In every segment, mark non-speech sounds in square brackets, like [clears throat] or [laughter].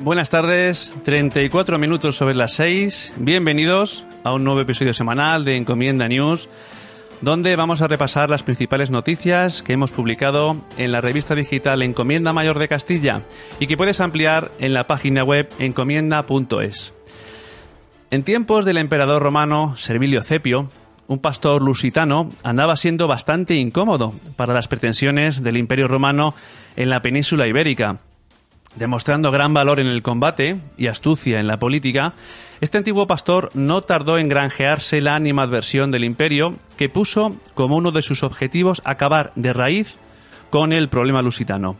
Buenas tardes, 34 minutos sobre las 6. Bienvenidos a un nuevo episodio semanal de Encomienda News, donde vamos a repasar las principales noticias que hemos publicado en la revista digital Encomienda Mayor de Castilla y que puedes ampliar en la página web encomienda.es. En tiempos del emperador romano Servilio Cepio, un pastor lusitano andaba siendo bastante incómodo para las pretensiones del Imperio romano en la península ibérica. Demostrando gran valor en el combate y astucia en la política, este antiguo pastor no tardó en granjearse la animadversión del imperio, que puso como uno de sus objetivos acabar de raíz con el problema lusitano.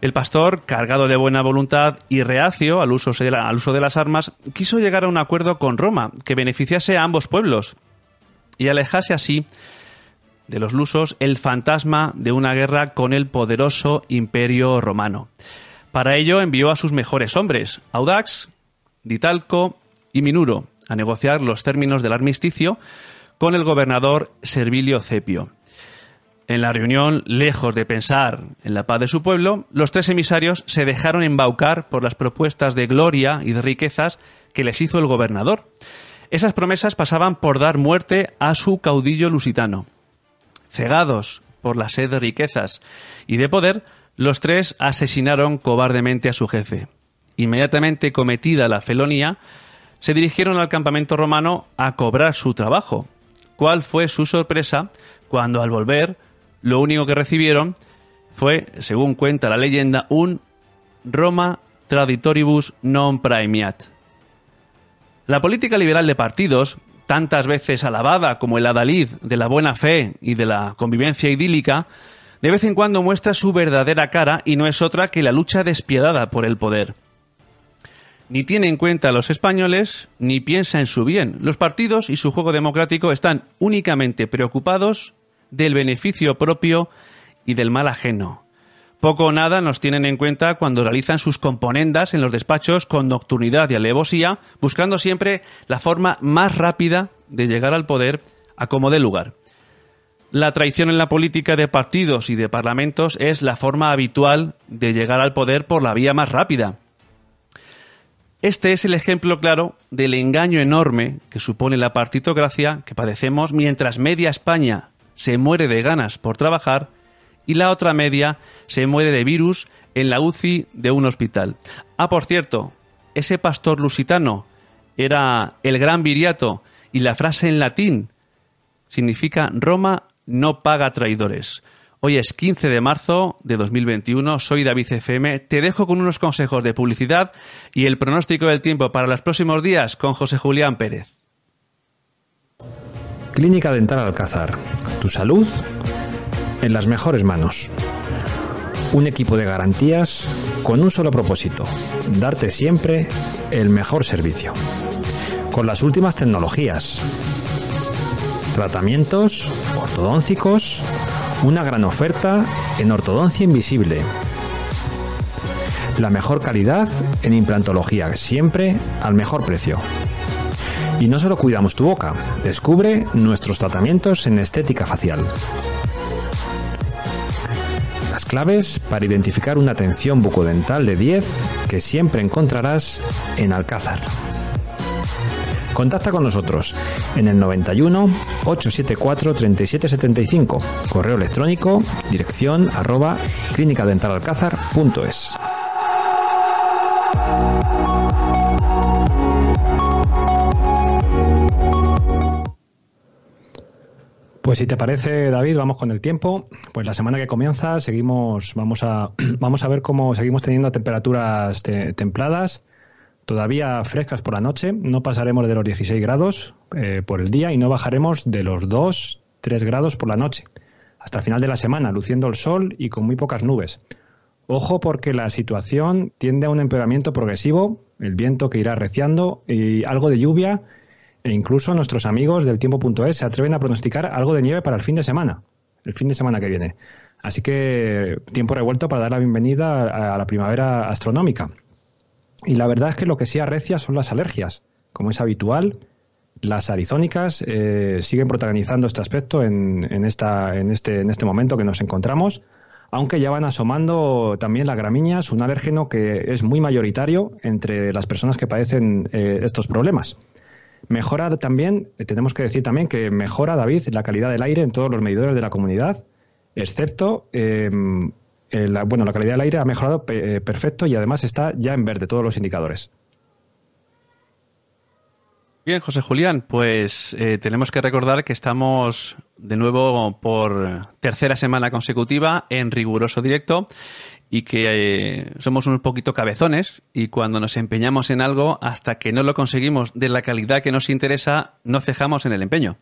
El pastor, cargado de buena voluntad y reacio al uso, de al uso de las armas, quiso llegar a un acuerdo con Roma que beneficiase a ambos pueblos y alejase así de los lusos el fantasma de una guerra con el poderoso imperio romano. Para ello envió a sus mejores hombres, Audax, Ditalco y Minuro, a negociar los términos del armisticio con el gobernador Servilio Cepio. En la reunión, lejos de pensar en la paz de su pueblo, los tres emisarios se dejaron embaucar por las propuestas de gloria y de riquezas que les hizo el gobernador. Esas promesas pasaban por dar muerte a su caudillo lusitano. Cegados por la sed de riquezas y de poder, los tres asesinaron cobardemente a su jefe. Inmediatamente cometida la felonía, se dirigieron al campamento romano a cobrar su trabajo. ¿Cuál fue su sorpresa cuando al volver lo único que recibieron fue, según cuenta la leyenda, un Roma traditoribus non praemiat? La política liberal de partidos, tantas veces alabada como el adalid de la buena fe y de la convivencia idílica, de vez en cuando muestra su verdadera cara y no es otra que la lucha despiadada por el poder. Ni tiene en cuenta a los españoles, ni piensa en su bien. Los partidos y su juego democrático están únicamente preocupados del beneficio propio y del mal ajeno. Poco o nada nos tienen en cuenta cuando realizan sus componendas en los despachos con nocturnidad y alevosía, buscando siempre la forma más rápida de llegar al poder a como dé lugar. La traición en la política de partidos y de parlamentos es la forma habitual de llegar al poder por la vía más rápida. Este es el ejemplo claro del engaño enorme que supone la partitocracia que padecemos mientras media España se muere de ganas por trabajar y la otra media se muere de virus en la UCI de un hospital. Ah, por cierto, ese pastor lusitano era el gran viriato y la frase en latín significa Roma no paga traidores. Hoy es 15 de marzo de 2021, soy David FM, te dejo con unos consejos de publicidad y el pronóstico del tiempo para los próximos días con José Julián Pérez. Clínica Dental Alcázar, tu salud en las mejores manos. Un equipo de garantías con un solo propósito, darte siempre el mejor servicio. Con las últimas tecnologías, tratamientos ortodóncicos, una gran oferta en ortodoncia invisible. La mejor calidad en implantología, siempre al mejor precio. Y no solo cuidamos tu boca, descubre nuestros tratamientos en estética facial. Las claves para identificar una atención bucodental de 10 que siempre encontrarás en Alcázar. Contacta con nosotros en el 91 874 3775, correo electrónico, dirección arroba clínicadentalalcázar.es. Pues si te parece, David, vamos con el tiempo. Pues la semana que comienza seguimos, vamos a, [clears throat] vamos a ver cómo seguimos teniendo temperaturas templadas todavía frescas por la noche, no pasaremos de los 16 grados eh, por el día y no bajaremos de los 2, 3 grados por la noche, hasta el final de la semana, luciendo el sol y con muy pocas nubes. Ojo porque la situación tiende a un empeoramiento progresivo, el viento que irá arreciando y algo de lluvia e incluso nuestros amigos del tiempo.es se atreven a pronosticar algo de nieve para el fin de semana, el fin de semana que viene. Así que tiempo revuelto para dar la bienvenida a la primavera astronómica. Y la verdad es que lo que sí arrecia son las alergias. Como es habitual, las arizónicas eh, siguen protagonizando este aspecto en, este, en este momento que nos encontramos, aunque ya van asomando también las gramíneas, un alérgeno que es muy mayoritario entre las personas que padecen eh, estos problemas. Mejora también, eh, tenemos que decir también que mejora, David, la calidad del aire en todos los medidores de la comunidad, excepto, em, la, bueno, la calidad del aire ha mejorado eh, perfecto y además está ya en verde todos los indicadores. Bien, José Julián, pues eh, tenemos que recordar que estamos de nuevo por tercera semana consecutiva en riguroso directo y que eh, somos un poquito cabezones y cuando nos empeñamos en algo, hasta que no lo conseguimos de la calidad que nos interesa, no cejamos en el empeño.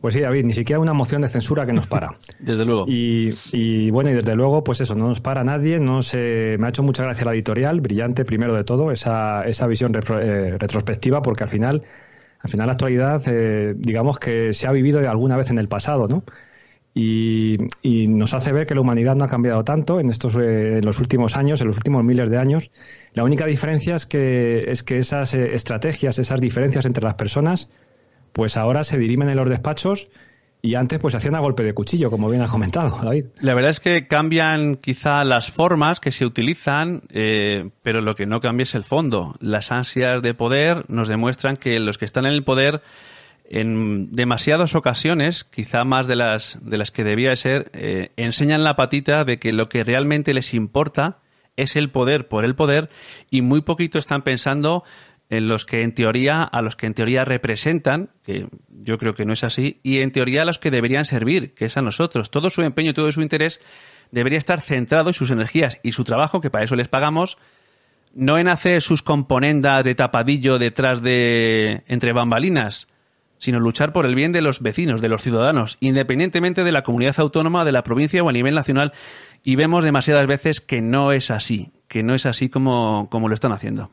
Pues sí, David, ni siquiera una moción de censura que nos para. [laughs] desde luego. Y, bueno, y desde luego, pues eso, no nos para nadie. No se, me ha hecho mucha gracia la editorial, brillante primero de todo, esa, esa visión eh, retrospectiva, porque al final, al final la actualidad, eh, digamos que se ha vivido alguna vez en el pasado, ¿no? Y, nos hace ver que la humanidad no ha cambiado tanto en estos eh, en los últimos años, en los últimos miles de años. La única diferencia es que, es que esas estrategias, esas diferencias entre las personas, pues ahora se dirimen en los despachos y antes pues se hacían a golpe de cuchillo, como bien has comentado, David. La verdad es que cambian quizá las formas que se utilizan, eh, pero lo que no cambia es el fondo. Las ansias de poder nos demuestran que los que están en el poder en demasiadas ocasiones, quizá más de las, de las que debía ser, eh, enseñan la patita de que lo que realmente les importa es el poder por el poder y muy poquito están pensando en los que en teoría, a los que en teoría representan, que yo creo que no es así, y en teoría a los que deberían servir, que es a nosotros. Todo su empeño, todo su interés debería estar centrado en sus energías y su trabajo, que para eso les pagamos, no en hacer sus componendas de tapadillo detrás de entre bambalinas, sino luchar por el bien de los vecinos, de los ciudadanos, independientemente de la comunidad autónoma, de la provincia o a nivel nacional. Y vemos demasiadas veces que no es así, que no es así como, como lo están haciendo.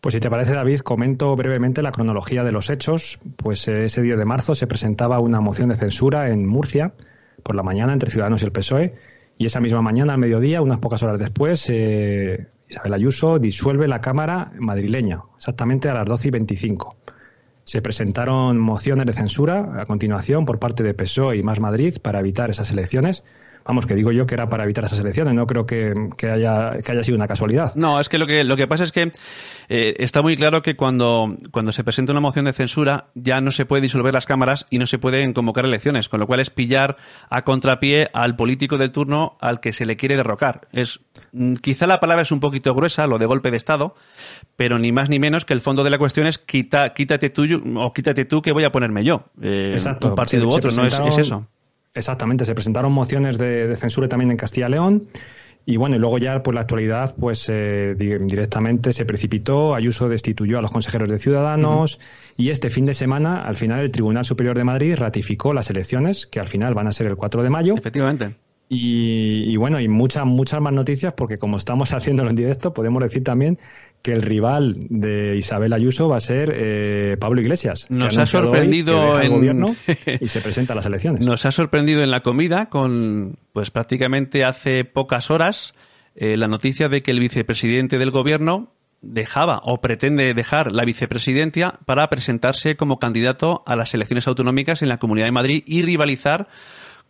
Pues si te parece, David, comento brevemente la cronología de los hechos. Pues eh, ese día de marzo se presentaba una moción de censura en Murcia por la mañana entre Ciudadanos y el PSOE. Y esa misma mañana, al mediodía, unas pocas horas después, eh, Isabel Ayuso disuelve la Cámara madrileña, exactamente a las 12 y 25. Se presentaron mociones de censura a continuación por parte de PSOE y Más Madrid para evitar esas elecciones vamos, que digo yo que era para evitar esas elecciones, no creo que, haya, que haya sido una casualidad. No, es que lo que, lo que pasa es que eh, está muy claro que cuando, cuando se presenta una moción de censura ya no se puede disolver las cámaras y no se pueden convocar elecciones, con lo cual es pillar a contrapié al político del turno al que se le quiere derrocar. Es mm, Quizá la palabra es un poquito gruesa, lo de golpe de Estado, pero ni más ni menos que el fondo de la cuestión es quita, quítate tú o quítate tú que voy a ponerme yo. Eh, Exacto. Un partido u otro, no es, es eso. Exactamente, se presentaron mociones de, censura también en Castilla y León. Y bueno, y luego ya por la actualidad, pues eh, directamente se precipitó, Ayuso destituyó a los consejeros de Ciudadanos y este fin de semana, al final, el Tribunal Superior de Madrid ratificó las elecciones, que al final van a ser el 4 de mayo. Efectivamente. Y, y bueno, y muchas, muchas más noticias, porque como estamos [laughs] haciéndolo en directo, podemos decir también que el rival de Isabel Ayuso va a ser eh, Pablo Iglesias. Nos ha sorprendido en gobierno [laughs] y se presenta a las elecciones. Nos ha sorprendido en la comida con, pues prácticamente hace pocas horas, eh, la noticia de que el vicepresidente del gobierno dejaba o pretende dejar la vicepresidencia para presentarse como candidato a las elecciones autonómicas en la Comunidad de Madrid y rivalizar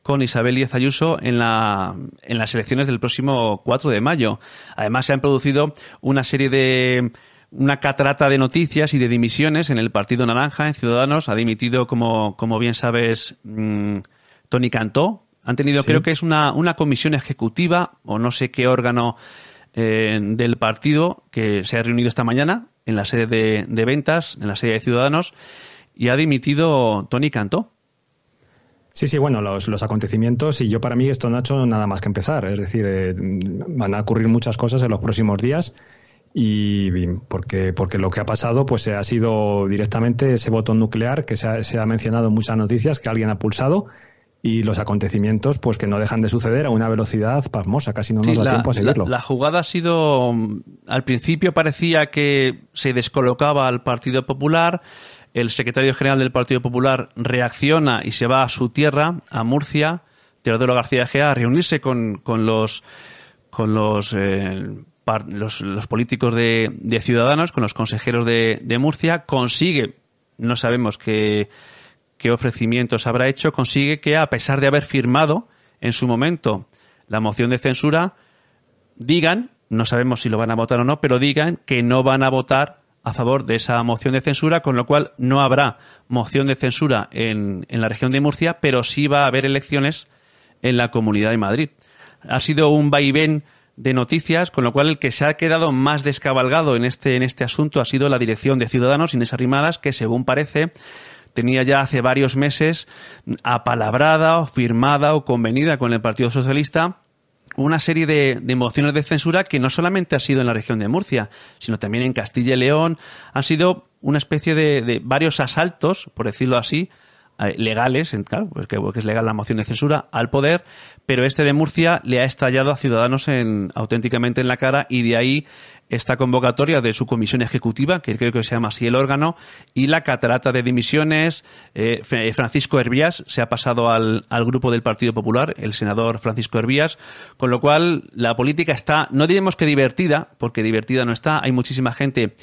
con Isabel Díaz Ayuso en, la, en las elecciones del próximo 4 de mayo. Además, se han producido una serie de una catarata de noticias y de dimisiones en el Partido Naranja, en Ciudadanos. Ha dimitido, como, como bien sabes, mm, Tony Cantó. Han tenido, creo que es una, una comisión ejecutiva o no sé qué órgano eh, del partido que se ha reunido esta mañana en la sede de, de ventas, en la sede de Ciudadanos, y ha dimitido Tony Cantó. Sí, sí, bueno, los, los, acontecimientos y yo para mí esto no ha hecho nada más que empezar. Es decir, eh, van a ocurrir muchas cosas en los próximos días y porque, porque lo que ha pasado pues ha sido directamente ese botón nuclear que se ha, se ha mencionado en muchas noticias que alguien ha pulsado y los acontecimientos pues que no dejan de suceder a una velocidad pasmosa, casi no nos da tiempo a seguirlo. La, la, jugada ha sido, al principio parecía que se descolocaba al Partido Popular, el secretario general del Partido Popular reacciona y se va a su tierra, a Murcia, Teodoro García Gea, a reunirse con, con los con los, eh, los, los, políticos de, de, Ciudadanos, con los consejeros de, de, Murcia, consigue, no sabemos qué, qué ofrecimientos habrá hecho, consigue que a pesar de haber firmado en su momento la moción de censura, digan, no sabemos si lo van a votar o no, pero digan que no van a votar a favor de esa moción de censura, con lo cual no habrá moción de censura en, en la región de Murcia, pero sí va a haber elecciones en la Comunidad de Madrid. Ha sido un vaivén de noticias, con lo cual el que se ha quedado más descabalgado en este, en este asunto ha sido la dirección de Ciudadanos, Inés Arrimadas, que según parece tenía ya hace varios meses apalabrada o firmada o convenida con el Partido Socialista una serie de, mociones de censura que no solamente ha sido en la región de Murcia, sino también en Castilla y León. Han sido una especie de, de varios asaltos, por decirlo así, eh, legales, claro, pues que, es legal la moción de censura, al poder, pero este de Murcia le ha estallado a Ciudadanos en, auténticamente en la cara y de ahí esta convocatoria de su comisión ejecutiva, que creo que se llama así el órgano, y la catarata de dimisiones. Eh, Francisco Hervías se ha pasado al, al, grupo del Partido Popular, el senador Francisco Hervías, con lo cual la política está, no diremos que divertida, porque divertida no está, hay muchísima gente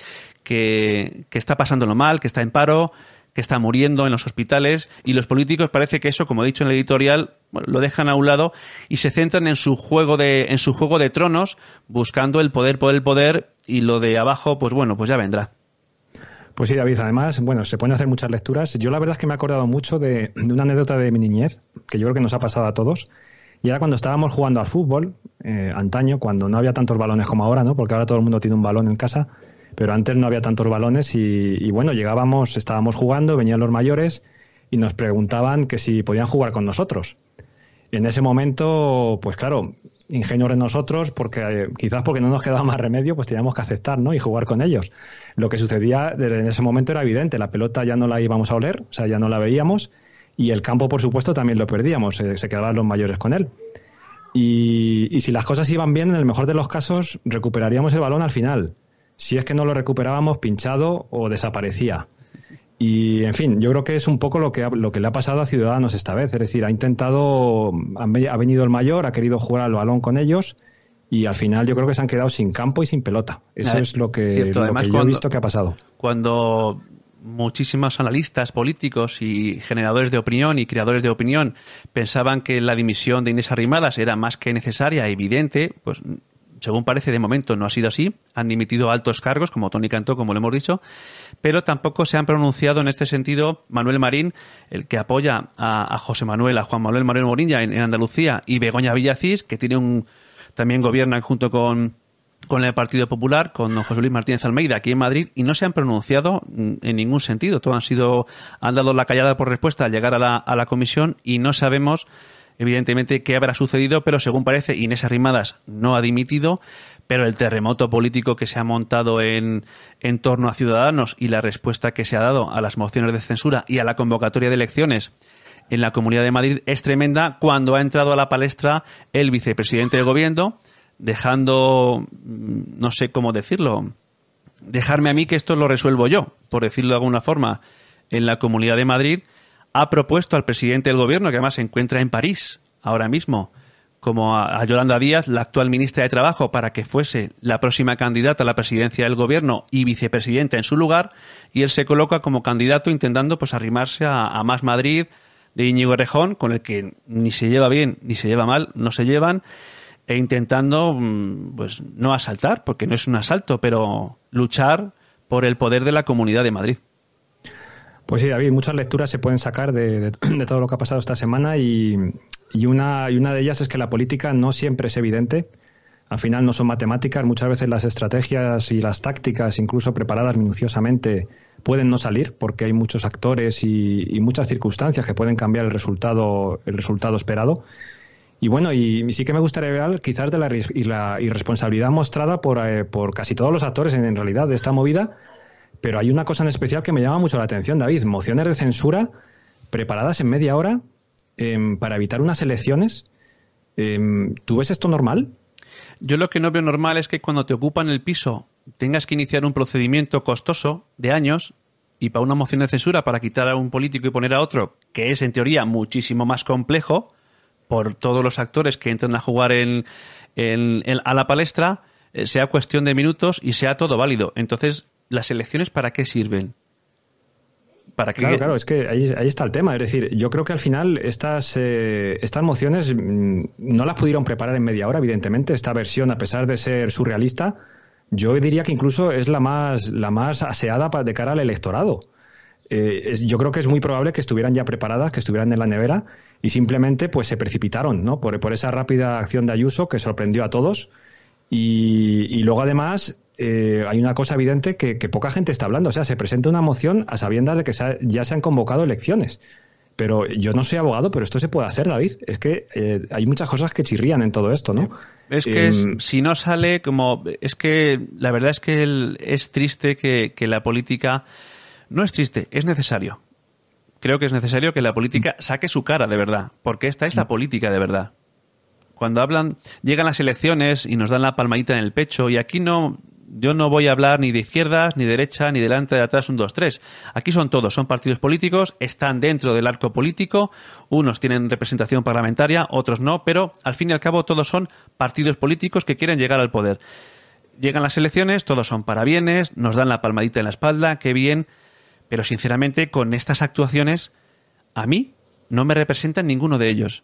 que, que está pasándolo mal, que está en paro, que está muriendo en los hospitales y los políticos parece que eso, como he dicho en el editorial, lo dejan a un lado y se centran en su juego de en su juego de tronos, buscando el poder por el poder y lo de abajo, pues bueno, pues ya vendrá. Pues sí, David, además, bueno, se pueden hacer muchas lecturas. Yo la verdad es que me he acordado mucho de, una anécdota de mi niñez, que yo creo que nos ha pasado a todos. Y era cuando estábamos jugando al fútbol, eh, antaño, cuando no había tantos balones como ahora, ¿no? Porque ahora todo el mundo tiene un balón en casa pero antes no había tantos balones y, bueno, llegábamos, estábamos jugando, venían los mayores y nos preguntaban que si podían jugar con nosotros. en ese momento, pues claro, ingenuos de nosotros, porque eh, quizás porque no nos quedaba más remedio, pues teníamos que aceptar, ¿no? Y jugar con ellos. Lo que sucedía en ese momento era evidente, la pelota ya no la íbamos a oler, o sea, ya no la veíamos, y el campo, por supuesto, también lo perdíamos, se quedaban los mayores con él. Y si las cosas iban bien, en el mejor de los casos, recuperaríamos el balón al final si es que no lo recuperábamos pinchado o desaparecía. Y, en fin, yo creo que es un poco lo que, lo que le ha pasado a Ciudadanos esta vez. Es decir, ha intentado, ha venido el mayor, ha querido jugar al balón con ellos y al final yo creo que se han quedado sin campo y sin pelota. Eso es lo que, yo he visto que ha pasado. Cuando muchísimos analistas políticos y generadores de opinión y creadores de opinión pensaban que la dimisión de Inés Arrimadas era más que necesaria, evidente, pues según parece, de momento no ha sido así. Han dimitido altos cargos, como Tony Cantó, como lo hemos dicho, pero tampoco se han pronunciado en este sentido Manuel Marín, el que apoya a, José Manuel, a Juan Manuel Manuel Morilla en, Andalucía, y Begoña Villacís, que tiene un también gobierna junto con, con el Partido Popular, con José Luis Martínez Almeida aquí en Madrid, y no se han pronunciado en ningún sentido. Todo han sido, han dado la callada por respuesta al llegar a la, a la comisión y no sabemos evidentemente, qué habrá sucedido, pero según parece, Inés Arrimadas no ha dimitido, pero el terremoto político que se ha montado en, en torno a Ciudadanos y la respuesta que se ha dado a las mociones de censura y a la convocatoria de elecciones en la Comunidad de Madrid es tremenda cuando ha entrado a la palestra el vicepresidente del gobierno, dejando, mm, no sé cómo decirlo, dejarme a mí que esto lo resuelvo yo, por decirlo de alguna forma, en la Comunidad de Madrid, ha propuesto al presidente del gobierno, que además se encuentra en París ahora mismo, como a, Yolanda Díaz, la actual ministra de Trabajo, para que fuese la próxima candidata a la presidencia del gobierno y vicepresidenta en su lugar, y él se coloca como candidato intentando pues arrimarse a, Más Madrid de Íñigo Errejón, con el que ni se lleva bien ni se lleva mal, no se llevan, e intentando mm, pues no asaltar, porque no es un asalto, pero luchar por el poder de la Comunidad de Madrid. Pues sí, David, muchas lecturas se pueden sacar de, todo lo que ha pasado esta semana y, una, y una de ellas es que la política no siempre es evidente. Al final no son matemáticas, muchas veces las estrategias y las tácticas, incluso preparadas minuciosamente, pueden no salir porque hay muchos actores y, muchas circunstancias que pueden cambiar el resultado, el resultado esperado. Y bueno, y, sí que me gustaría ver quizás de la, y la irresponsabilidad mostrada por, eh, por casi todos los actores en realidad de esta movida pero hay una cosa en especial que me llama mucho la atención, David. Mociones de censura preparadas en media hora em, para evitar unas elecciones. Em, ¿Tú ves esto normal? Yo lo que no veo normal es que cuando te ocupan el piso tengas que iniciar un procedimiento costoso de años y para una moción de censura para quitar a un político y poner a otro, que es en teoría muchísimo más complejo por todos los actores que entran a jugar en, a la palestra, eh, sea cuestión de minutos y sea todo válido. Entonces, ¿las elecciones para qué sirven? ¿Para qué? Claro, claro, es que ahí, está el tema. Es decir, yo creo que al final estas, eh, estas mociones mm, no las pudieron preparar en media hora, evidentemente. Esta versión, a pesar de ser surrealista, yo diría que incluso es la más, la más aseada de cara al electorado. Eh, yo creo que es muy probable que estuvieran ya preparadas, que estuvieran en la nevera y simplemente pues se precipitaron, ¿no? Por, por esa rápida acción de Ayuso que sorprendió a todos y, luego además eh, hay una cosa evidente que, poca gente está hablando, o sea, se presenta una moción a sabiendas de que ya se han convocado elecciones. Pero yo no soy abogado, pero esto se puede hacer, David. Es que eh, hay muchas cosas que chirrían en todo esto, ¿no? Es que em, si no sale como... Es que la verdad es que es triste que, que la política... No es triste, es necesario creo que es necesario que la política saque su cara de verdad, porque esta es la política de verdad. Cuando hablan, llegan las elecciones y nos dan la palmadita en el pecho, y aquí no, yo no voy a hablar ni de izquierdas, ni de derecha, ni delante, de atrás, un, dos, tres. Aquí son todos, son partidos políticos, están dentro del arco político, unos tienen representación parlamentaria, otros no, pero al fin y al cabo todos son partidos políticos que quieren llegar al poder. Llegan las elecciones, todos son parabienes, nos dan la palmadita en la espalda, qué bien, pero sinceramente, con estas actuaciones, a mí no me representan ninguno de ellos.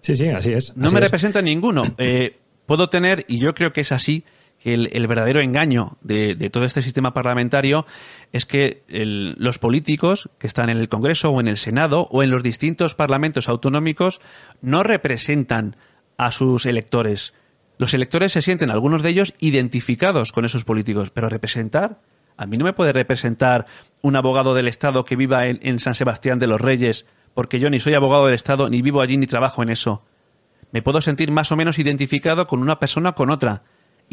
Sí, sí, así es. no me representan ninguno. [coughs] Eh, puedo tener, y yo creo que es así, que el, verdadero engaño de, todo este sistema parlamentario es que los políticos que están en el Congreso o en el Senado o en los distintos parlamentos autonómicos no representan a sus electores. Los electores se sienten, algunos de ellos, identificados con esos políticos, pero representar a mí no me puede representar un abogado del Estado que viva en, San Sebastián de los Reyes, porque yo ni soy abogado del Estado, ni vivo allí, ni trabajo en eso. Me puedo sentir más o menos identificado con una persona o con otra.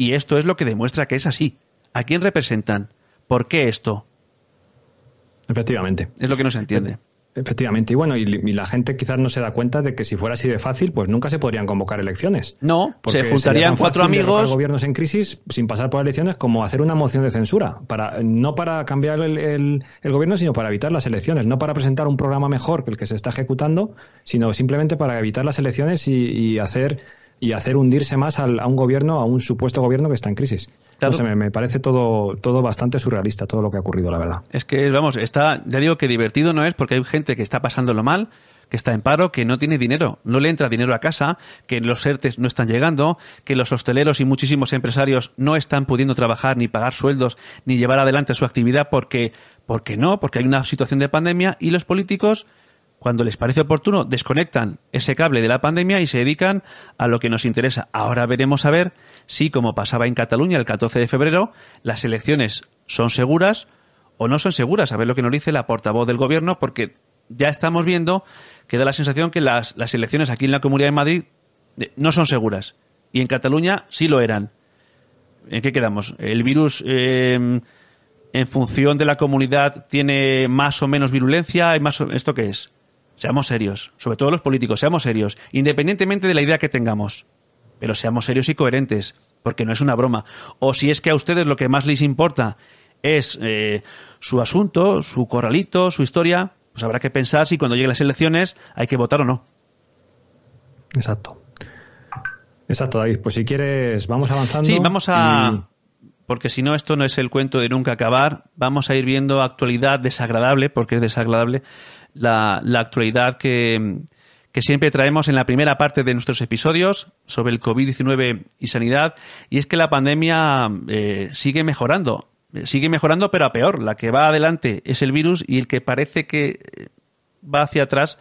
Y esto es lo que demuestra que es así. ¿A quién representan? ¿Por qué esto? Efectivamente. Es lo que no se entiende. Efectivamente, y bueno, y, la gente quizás no se da cuenta de que si fuera así de fácil, pues nunca se podrían convocar elecciones. No, se juntarían cuatro amigos. gobiernos en crisis sin pasar por elecciones, como hacer una moción de censura, para no para cambiar el, gobierno, sino para evitar las elecciones, no para presentar un programa mejor que el que se está ejecutando, sino simplemente para evitar las elecciones y hacer y hacer hundirse más a un gobierno, a un supuesto gobierno que está en crisis. me, parece todo, todo bastante surrealista, todo lo que ha ocurrido, la verdad. Es que, vamos, está, ya digo que divertido no es porque hay gente que está pasándolo mal, que está en paro, que no tiene dinero, no le entra dinero a casa, que los ERTES no están llegando, que los hosteleros y muchísimos empresarios no están pudiendo trabajar ni pagar sueldos ni llevar adelante su actividad porque, porque no, porque hay una situación de pandemia y los políticos cuando les parece oportuno, desconectan ese cable de la pandemia y se dedican a lo que nos interesa. Ahora veremos a ver si, como pasaba en Cataluña el 14 de febrero, las elecciones son seguras o no son seguras. A ver lo que nos dice la portavoz del gobierno, porque ya estamos viendo que da la sensación que las, elecciones aquí en la Comunidad de Madrid no son seguras. Y en Cataluña sí lo eran. ¿En qué quedamos? ¿El virus em, en función de la comunidad tiene más o menos virulencia? ¿Hay más ¿Esto qué es? Seamos serios, sobre todo los políticos, seamos serios, independientemente de la idea que tengamos. Pero seamos serios y coherentes, porque no es una broma. O si es que a ustedes lo que más les importa es eh, su asunto, su corralito, su historia, pues habrá que pensar si cuando lleguen las elecciones hay que votar o no. Exacto. Exacto, David. Pues si quieres, vamos avanzando. Sí, vamos a. Porque si no, esto no es el cuento de nunca acabar. Vamos a ir viendo actualidad desagradable, porque es desagradable, la, actualidad que, siempre traemos en la primera parte de nuestros episodios sobre el COVID-19 y sanidad, y es que la pandemia eh, sigue mejorando, sigue mejorando pero a peor. La que va adelante es el virus y el que parece que va hacia atrás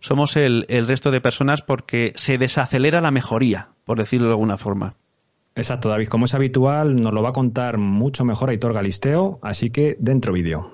somos el, el resto de personas porque se desacelera la mejoría, por decirlo de alguna forma. Exacto, David. Como es habitual, nos lo va a contar mucho mejor Aitor Galisteo, así que dentro vídeo.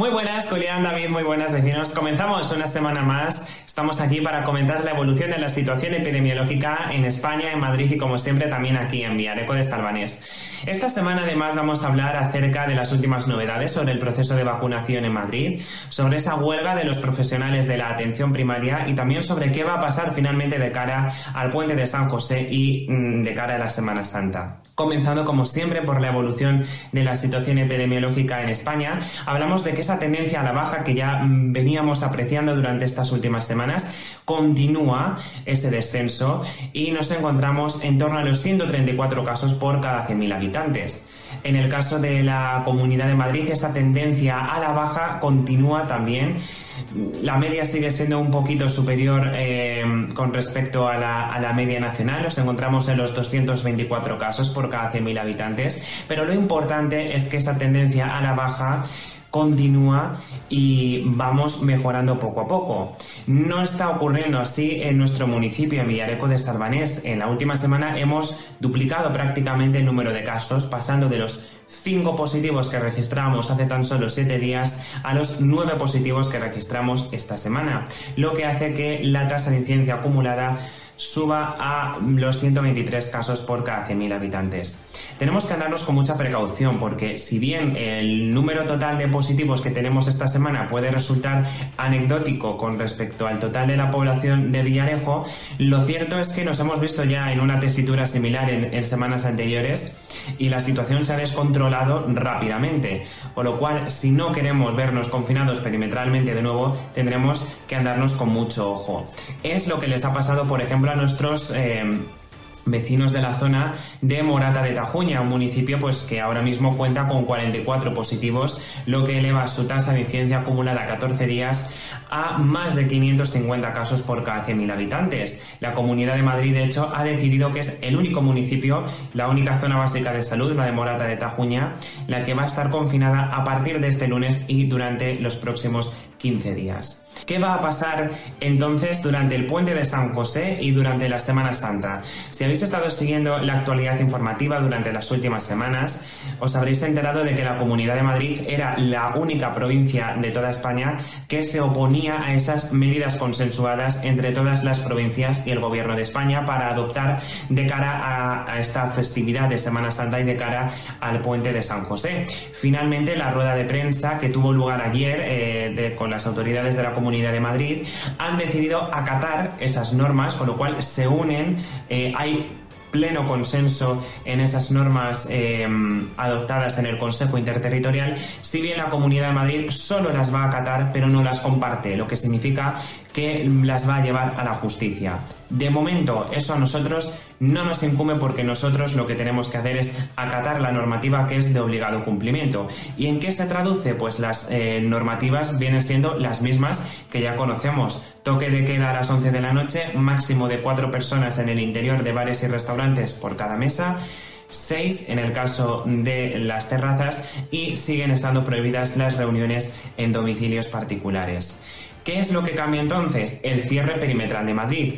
Muy buenas, Julián, David, muy buenas vecinos. Comenzamos una semana más. Estamos aquí para comentar la evolución de la situación epidemiológica en España, en Madrid y como siempre también aquí en Viareco de Estalbanés. Esta semana además vamos a hablar acerca de las últimas novedades sobre el proceso de vacunación en Madrid, sobre esa huelga de los profesionales de la atención primaria y también sobre qué va a pasar finalmente de cara al puente de San José y mm, de cara a la Semana Santa comenzando como siempre por la evolución de la situación epidemiológica en España. Hablamos de que esa tendencia a la baja que ya mm, veníamos apreciando durante estas últimas semanas continúa ese descenso y nos encontramos en torno a los 134 casos por cada 100.000 habitantes. En el caso de la Comunidad de Madrid, esa tendencia a la baja continúa también. La media sigue siendo un poquito superior eh, con respecto a la, media nacional. Nos encontramos en los 224 casos por cada 100.000 habitantes. Pero lo importante es que esa tendencia a la baja continúa y vamos mejorando poco a poco. No está ocurriendo así en nuestro municipio, en Villareco de Salvanés. En la última semana hemos duplicado prácticamente el número de casos, pasando de los 5 positivos que registramos hace tan solo 7 días a los 9 positivos que registramos esta semana, lo que hace que la tasa de incidencia acumulada suba a los 123 casos por cada 100.000 habitantes. Tenemos que andarnos con mucha precaución porque si bien el número total de positivos que tenemos esta semana puede resultar anecdótico con respecto al total de la población de Villarejo, lo cierto es que nos hemos visto ya en una tesitura similar en, en semanas anteriores y la situación se ha descontrolado rápidamente. Por lo cual, si no queremos vernos confinados perimetralmente de nuevo, tendremos que andarnos con mucho ojo. Es lo que les ha pasado, por ejemplo, a nuestros eh, vecinos de la zona de Morata de Tajuña, un municipio pues que ahora mismo cuenta con 44 positivos, lo que eleva su tasa de incidencia acumulada a 14 días a más de 550 casos por cada 100.000 habitantes. La Comunidad de Madrid, de hecho, ha decidido que es el único municipio, la única zona básica de salud, la de Morata de Tajuña, la que va a estar confinada a partir de este lunes y durante los próximos 15 días. ¿Qué va a pasar entonces durante el puente de San José y durante la Semana Santa? Si habéis estado siguiendo la actualidad informativa durante las últimas semanas, os habréis enterado de que la Comunidad de Madrid era la única provincia de toda España que se oponía a esas medidas consensuadas entre todas las provincias y el Gobierno de España para adoptar de cara a, esta festividad de Semana Santa y de cara al puente de San José. Finalmente, la rueda de prensa que tuvo lugar ayer eh, con las autoridades de la Comunidad de Madrid han decidido acatar esas normas, con lo cual se unen, eh, hay pleno consenso en esas normas eh, adoptadas en el Consejo Interterritorial, si bien la Comunidad de Madrid solo las va a acatar pero no las comparte, lo que significa que las va a llevar a la justicia. De momento, eso a nosotros no nos incumbe porque nosotros lo que tenemos que hacer es acatar la normativa que es de obligado cumplimiento. ¿Y en qué se traduce? Pues las eh, normativas vienen siendo las mismas que ya conocemos. Toque de queda a las 11 de la noche, máximo de cuatro personas en el interior de bares y restaurantes por cada mesa. 6 en el caso de las terrazas y siguen estando prohibidas las reuniones en domicilios particulares. ¿Qué es lo que cambia entonces? El cierre perimetral de Madrid.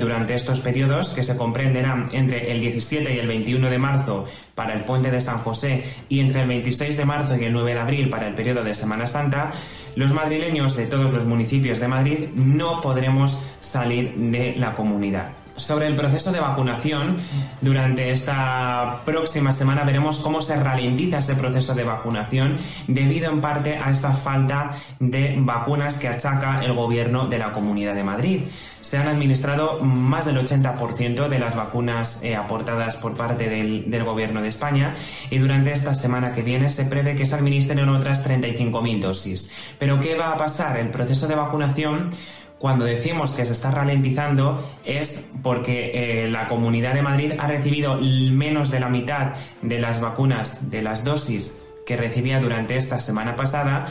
Durante estos periodos, que se comprenderán entre el 17 y el 21 de marzo para el puente de San José y entre el 26 de marzo y el 9 de abril para el periodo de Semana Santa, los madrileños de todos los municipios de Madrid no podremos salir de la comunidad sobre el proceso de vacunación. Durante esta próxima semana veremos cómo se ralentiza ese proceso de vacunación debido en parte a esa falta de vacunas que achaca el gobierno de la Comunidad de Madrid. Se han administrado más del 80% de las vacunas eh, aportadas por parte del, del, gobierno de España y durante esta semana que viene se prevé que se administren otras 35.000 dosis. Pero ¿qué va a pasar? El proceso de vacunación cuando decimos que se está ralentizando es porque eh, la Comunidad de Madrid ha recibido menos de la mitad de las vacunas, de las dosis que recibía durante esta semana pasada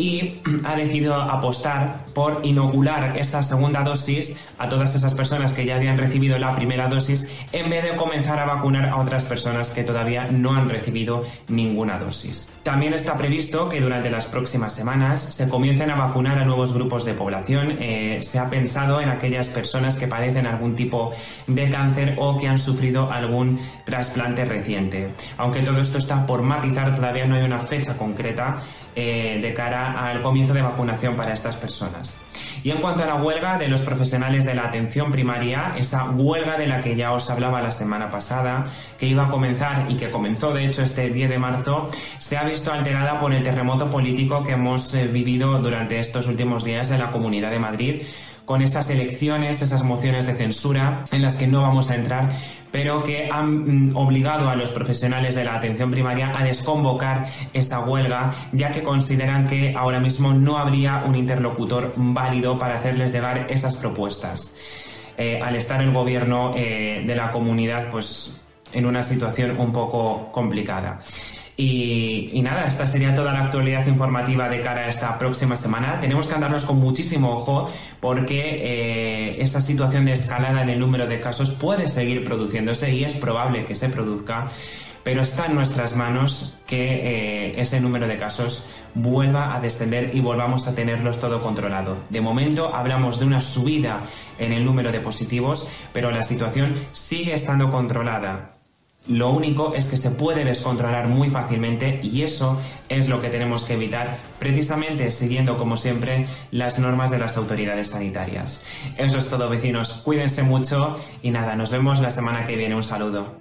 y ha decidido apostar por inocular esta segunda dosis a todas esas personas que ya habían recibido la primera dosis en vez de comenzar a vacunar a otras personas que todavía no han recibido ninguna dosis. También está previsto que durante las próximas semanas se comiencen a vacunar a nuevos grupos de población. Eh, se ha pensado en aquellas personas que padecen algún tipo de cáncer o que han sufrido algún trasplante reciente. Aunque todo esto está por matizar, todavía no hay una fecha concreta eh, de cara al comienzo de vacunación para estas personas. Y en cuanto a la huelga de los profesionales de la atención primaria, esa huelga de la que ya os hablaba la semana pasada, que iba a comenzar y que comenzó de hecho este 10 de marzo, se ha visto alterada por el terremoto político que hemos eh, vivido durante estos últimos días en la Comunidad de Madrid con esas elecciones, esas mociones de censura en las que no vamos a entrar, pero que han mm, obligado a los profesionales de la atención primaria a desconvocar esa huelga, ya que consideran que ahora mismo no habría un interlocutor válido para hacerles llegar esas propuestas. Eh, al estar el gobierno eh, de la comunidad, pues en una situación un poco complicada. Y, nada, esta sería toda la actualidad informativa de cara a esta próxima semana. Tenemos que andarnos con muchísimo ojo porque eh, esa situación de escalada en el número de casos puede seguir produciéndose y es probable que se produzca, pero está en nuestras manos que eh, ese número de casos vuelva a descender y volvamos a tenerlos todo controlado. De momento hablamos de una subida en el número de positivos, pero la situación sigue estando controlada lo único es que se puede descontrolar muy fácilmente y eso es lo que tenemos que evitar precisamente siguiendo como siempre las normas de las autoridades sanitarias. Eso es todo vecinos, cuídense mucho y nada, nos vemos la semana que viene. Un saludo.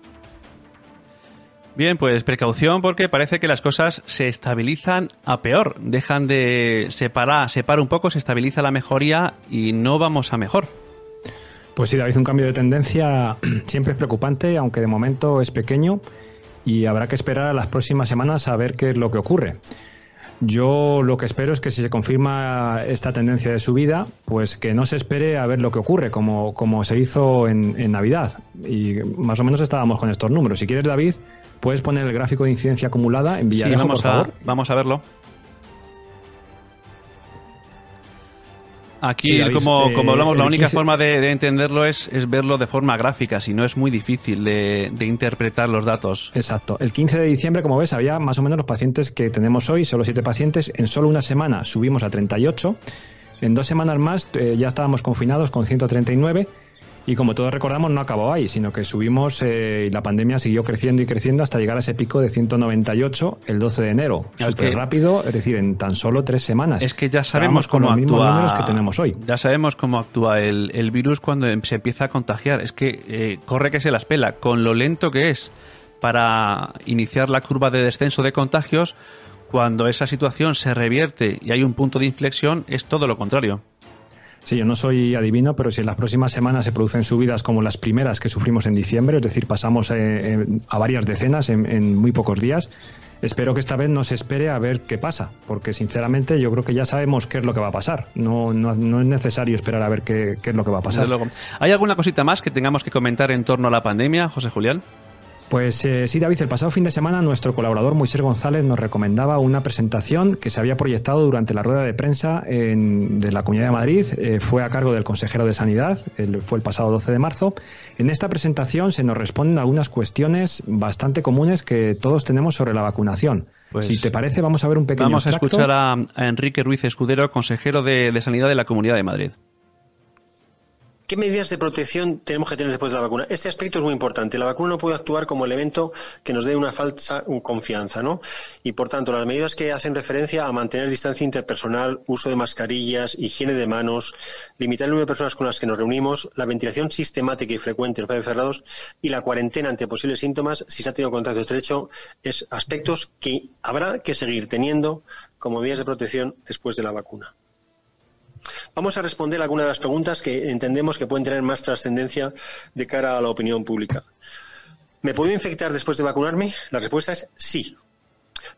Bien, pues precaución porque parece que las cosas se estabilizan a peor. Dejan de separar, separa un poco, se estabiliza la mejoría y no vamos a mejor. Pues sí, David, un cambio de tendencia [clears throat] siempre es preocupante, aunque de momento es pequeño y habrá que esperar a las próximas semanas a ver qué es lo que ocurre. Yo lo que espero es que si se confirma esta tendencia de subida, pues que no se espere a ver lo que ocurre, como, como se hizo en, Navidad. Y más o menos estábamos con estos números. Si quieres, David, puedes poner el gráfico de incidencia acumulada en Villarejo, por favor. vamos a verlo. Aquí, como, como, hablamos, la única forma de, entenderlo es, es, verlo de forma gráfica, si no es muy difícil de, de, interpretar los datos. Exacto. El 15 de diciembre, como ves, había más o menos los pacientes que tenemos hoy, solo 7 pacientes. En solo una semana subimos a 38. En dos semanas más eh, ya estábamos confinados con 139 y como todos recordamos, no acabó ahí, sino que subimos eh, y la pandemia siguió creciendo y creciendo hasta llegar a ese pico de 198 el 12 de enero. Súper rápido, es decir, en tan solo tres semanas. Es que ya sabemos cómo actúa. que tenemos hoy. Ya sabemos cómo actúa el, virus cuando se empieza a contagiar. Es que eh, corre que se las pela. Con lo lento que es para iniciar la curva de descenso de contagios, cuando esa situación se revierte y hay un punto de inflexión, es todo lo contrario. Sí, yo no soy adivino, pero si en las próximas semanas se producen subidas como las primeras que sufrimos en diciembre, es decir, pasamos eh, a varias decenas en, muy pocos días, espero que esta vez no se espere a ver qué pasa, porque sinceramente yo creo que ya sabemos qué es lo que va a pasar. No, no, no es necesario esperar a ver qué, qué, es lo que va a pasar. ¿Hay alguna cosita más que tengamos que comentar en torno a la pandemia, José Julián? Pues eh, sí, David, el pasado fin de semana nuestro colaborador Moisés González nos recomendaba una presentación que se había proyectado durante la rueda de prensa de la Comunidad de Madrid. Eh, fue a cargo del consejero de Sanidad, fue el pasado 12 de marzo. En esta presentación se nos responden algunas cuestiones bastante comunes que todos tenemos sobre la vacunación. Pues si te parece, vamos a ver un pequeño Vamos a escuchar a, Enrique Ruiz Escudero, consejero de Sanidad de la Comunidad de Madrid. ¿Qué medidas de protección tenemos que tener después de la vacuna? Este aspecto es muy importante. La vacuna no puede actuar como elemento que nos dé una falsa confianza, ¿no? Y por tanto, las medidas que hacen referencia a mantener distancia interpersonal, uso de mascarillas, higiene de manos, limitar el número de personas con las que nos reunimos, la ventilación sistemática y frecuente en los espacios cerrados y la cuarentena ante posibles síntomas si se ha tenido contacto estrecho, es aspectos que habrá que seguir teniendo como medidas de protección después de la vacuna. Vamos a responder algunas de las preguntas que entendemos que pueden tener más trascendencia de cara a la opinión pública. ¿Me puedo infectar después de vacunarme? La respuesta es sí.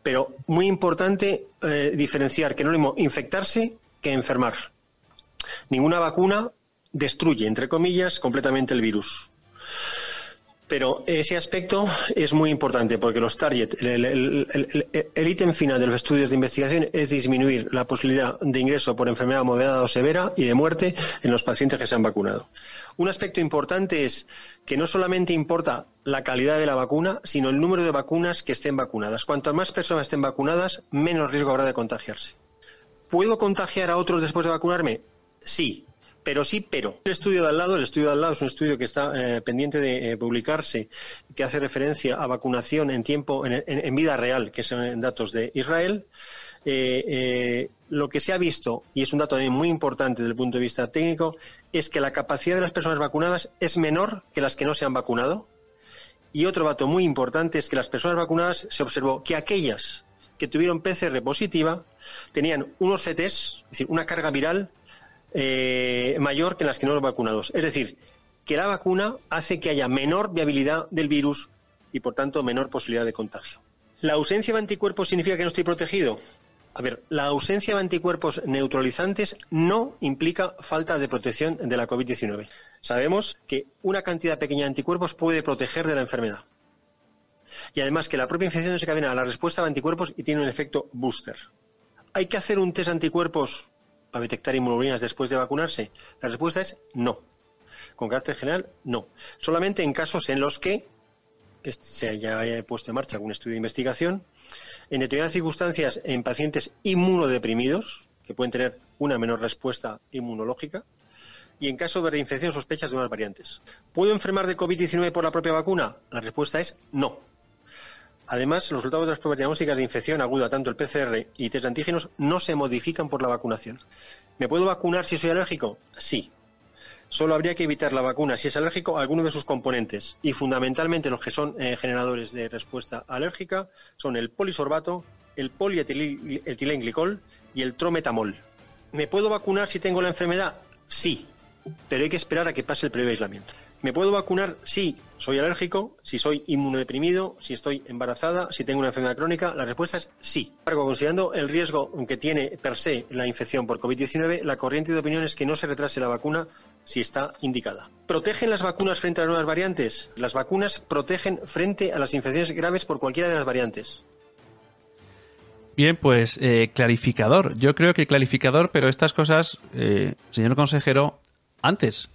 Pero muy importante eh, diferenciar que no es lo mismo infectarse que enfermar. Ninguna vacuna destruye, entre comillas, completamente el virus. Pero ese aspecto es muy importante porque los target, el, ítem final de los estudios de investigación es disminuir la posibilidad de ingreso por enfermedad moderada o severa y de muerte en los pacientes que se han vacunado. Un aspecto importante es que no solamente importa la calidad de la vacuna, sino el número de vacunas que estén vacunadas. Cuanto más personas estén vacunadas, menos riesgo habrá de contagiarse. ¿Puedo contagiar a otros después de vacunarme? Sí, pero sí, pero. El estudio de al lado, el estudio de al lado es un estudio que está eh, pendiente de eh, publicarse, que hace referencia a vacunación en tiempo, en, vida real, que son datos de Israel. Eh, lo que se ha visto, y es un dato muy importante desde el punto de vista técnico, es que la capacidad de las personas vacunadas es menor que las que no se han vacunado. Y otro dato muy importante es que las personas vacunadas se observó que aquellas que tuvieron PCR positiva tenían unos CTs, es decir, una carga viral eh, mayor que las que no los vacunados. Es decir, que la vacuna hace que haya menor viabilidad del virus y, por tanto, menor posibilidad de contagio. ¿La ausencia de anticuerpos significa que no estoy protegido? A ver, la ausencia de anticuerpos neutralizantes no implica falta de protección de la COVID-19. Sabemos que una cantidad pequeña de anticuerpos puede proteger de la enfermedad. Y además que la propia infección desencadena la respuesta de anticuerpos y tiene un efecto booster. ¿Hay que hacer un test anticuerpos para detectar inmunoglobulinas después de vacunarse? La respuesta es no. Con carácter general, no. Solamente en casos en los que se haya puesto en marcha algún estudio de investigación, en determinadas circunstancias en pacientes inmunodeprimidos, que pueden tener una menor respuesta inmunológica, y en caso de reinfección sospechas de unas variantes. ¿Puedo enfermar de COVID-19 por la propia vacuna? La respuesta es no. Además, los resultados de las pruebas diagnósticas de infección aguda, tanto el PCR y test de antígenos, no se modifican por la vacunación. ¿Me puedo vacunar si soy alérgico? Sí. Solo habría que evitar la vacuna si es alérgico a alguno de sus componentes. Y fundamentalmente los que son eh, generadores de respuesta alérgica son el polisorbato, el polietilenglicol y el trometamol. ¿Me puedo vacunar si tengo la enfermedad? Sí pero hay que esperar a que pase el previo aislamiento. ¿Me puedo vacunar si soy alérgico, si soy inmunodeprimido, si estoy embarazada, si tengo una enfermedad crónica? La respuesta es sí. considerando el riesgo que tiene per se la infección por COVID-19, la corriente de opinión es que no se retrase la vacuna si está indicada. ¿Protegen las vacunas frente a las nuevas variantes? Las vacunas protegen frente a las infecciones graves por cualquiera de las variantes. Bien, pues eh, clarificador. Yo creo que clarificador, pero estas cosas, eh, señor consejero, antes.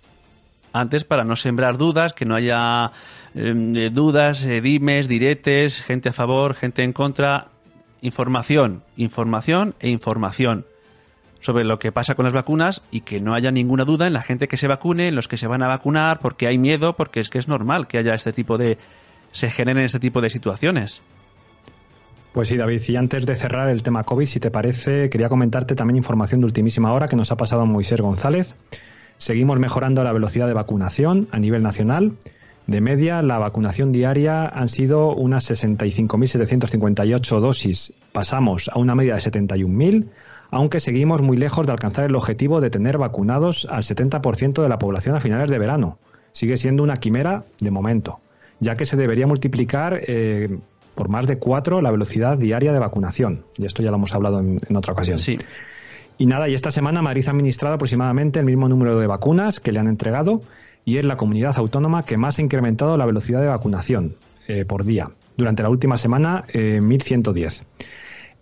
Antes para no sembrar dudas, que no haya em, eh, dudas, eh, dimes, diretes, gente a favor, gente en contra. Información, información e información sobre lo que pasa con las vacunas y que no haya ninguna duda en la gente que se vacune, en los que se van a vacunar, porque hay miedo, porque es que es normal que haya este tipo de. se generen este tipo de situaciones. Pues sí, David, y antes de cerrar el tema COVID, si te parece, quería comentarte también información de ultimísima hora que nos ha pasado Moisés González. Seguimos mejorando la velocidad de vacunación a nivel nacional. De media, la vacunación diaria han sido unas 65.758 dosis. Pasamos a una media de 71.000, aunque seguimos muy lejos de alcanzar el objetivo de tener vacunados al 70% de la población a finales de verano. Sigue siendo una quimera de momento, ya que se debería multiplicar eh, por más de cuatro la velocidad diaria de vacunación. Y esto ya lo hemos hablado en, en otra ocasión. Sí. Y nada, y esta semana Madrid ha administrado aproximadamente el mismo número de vacunas que le han entregado y es la comunidad autónoma que más ha incrementado la velocidad de vacunación eh, por día. Durante la última semana, 1.110.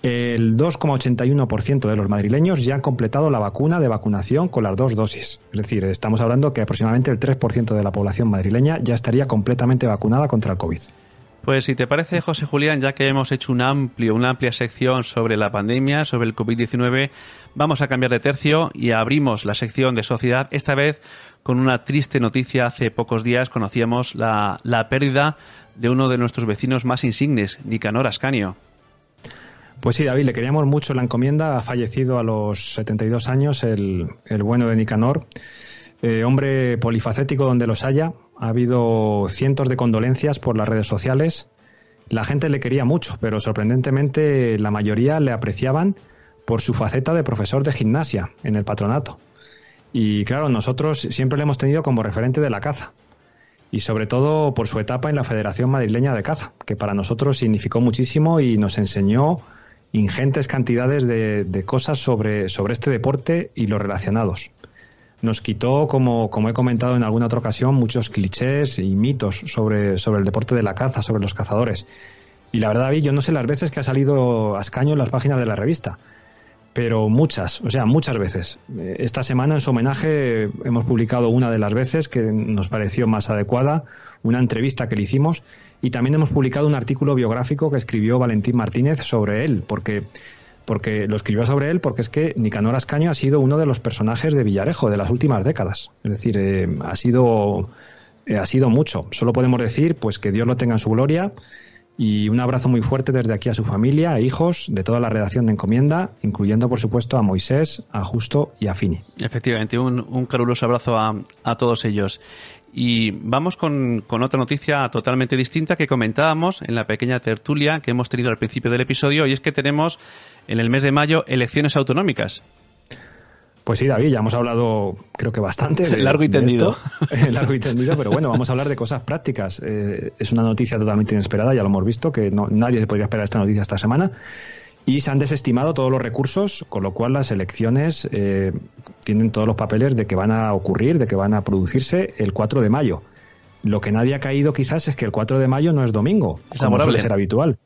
Eh, el 2,81% de los madrileños ya han completado la vacuna de vacunación con las dos dosis. Es decir, estamos hablando que aproximadamente el 3% de la población madrileña ya estaría completamente vacunada contra el COVID. Pues si te parece, José Julián, ya que hemos hecho un amplio, una amplia sección sobre la pandemia, sobre el COVID-19, vamos a cambiar de tercio y abrimos la sección de sociedad, esta vez con una triste noticia. Hace pocos días conocíamos la, pérdida de uno de nuestros vecinos más insignes, Nicanor Ascanio. Pues sí, David, le queríamos mucho la encomienda. Ha fallecido a los 72 años el, el bueno de Nicanor. Eh, hombre polifacético donde los haya. Ha habido cientos de condolencias por las redes sociales. La gente le quería mucho, pero sorprendentemente la mayoría le apreciaban por su faceta de profesor de gimnasia en el patronato. Y claro, nosotros siempre le hemos tenido como referente de la caza. Y sobre todo por su etapa en la Federación Madrileña de Caza, que para nosotros significó muchísimo y nos enseñó ingentes cantidades de, de cosas sobre, sobre este deporte y los relacionados nos quitó, como, como he comentado en alguna otra ocasión, muchos clichés y mitos sobre, sobre el deporte de la caza, sobre los cazadores. Y la verdad, David, yo no sé las veces que ha salido a en las páginas de la revista, pero muchas, o sea, muchas veces. Esta semana, en su homenaje, hemos publicado una de las veces que nos pareció más adecuada, una entrevista que le hicimos, y también hemos publicado un artículo biográfico que escribió Valentín Martínez sobre él, porque porque lo escribió sobre él porque es que Nicanor Ascaño ha sido uno de los personajes de Villarejo de las últimas décadas. Es decir, eh, ha sido eh, ha sido mucho. Solo podemos decir pues que Dios lo tenga en su gloria y un abrazo muy fuerte desde aquí a su familia, e hijos, de toda la redacción de Encomienda, incluyendo por supuesto a Moisés, a Justo y a Fini. Efectivamente, un, un caluroso abrazo a, a todos ellos. Y vamos con, con, otra noticia totalmente distinta que comentábamos en la pequeña tertulia que hemos tenido al principio del episodio, y es que tenemos en el mes de mayo elecciones autonómicas. Pues sí, David, ya hemos hablado, creo que bastante. De, largo y tendido. [laughs] largo y tendido, pero bueno, vamos a hablar de cosas prácticas. Eh, es una noticia totalmente inesperada, ya lo hemos visto, que no, nadie se podría esperar esta noticia esta semana. Y se han desestimado todos los recursos, con lo cual las elecciones eh, tienen todos los papeles de que van a ocurrir, de que van a producirse el 4 de mayo. lo que nadie ha caído quizás es que el 4 de mayo no es domingo, es como suele ser habitual.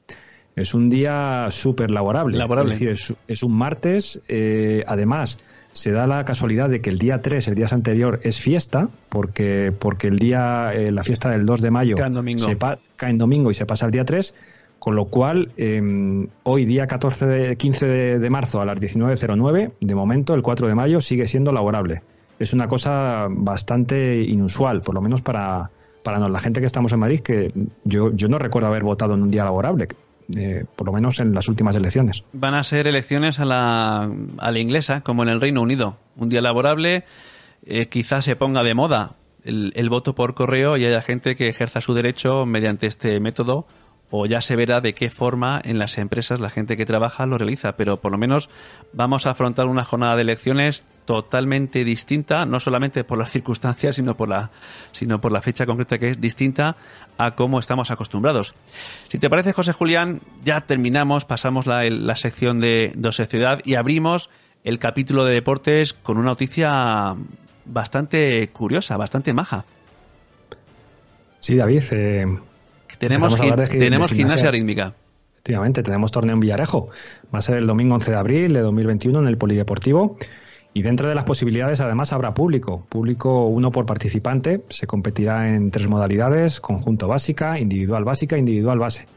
Es un día súper laborable. laborable. Es decir, es, un martes. Eh, además, se da la casualidad de que el día 3, el día anterior, es fiesta, porque, porque el día, eh, la fiesta del 2 de mayo cae en domingo. Se cae en domingo y se pasa el día 3. Con lo cual, em, hoy día 14 de, 15 de, marzo a las 19.09, de momento el 4 de mayo sigue siendo laborable. Es una cosa bastante inusual, por lo menos para, para la gente que estamos en Madrid, que yo, yo no recuerdo haber votado en un día laborable. Por lo menos en las últimas elecciones. Van a ser elecciones a la, inglesa, como en el Reino Unido. Un día laborable, eh, quizás se ponga de moda el, voto por correo y haya gente que ejerza su derecho mediante este método o ya se verá de qué forma en las empresas la gente que trabaja lo realiza, pero por lo menos vamos a afrontar una jornada de elecciones totalmente distinta, no solamente por las [laughs] circunstancias, sino por la, sino por la fecha concreta que es distinta a cómo estamos acostumbrados. Si te parece, José Julián, ya terminamos, pasamos la, la sección de, de Ciudad y abrimos el capítulo de deportes con una noticia bastante curiosa, bastante maja. Sí, David, eh, tenemos, tenemos gimnasia, rítmica. Efectivamente, tenemos torneo en Villarejo. Va a ser el domingo 11 de abril de 2021 en el Polideportivo. Y dentro de las posibilidades, además, habrá público. Público uno por participante. Se competirá en tres modalidades: conjunto básica, individual básica, individual base.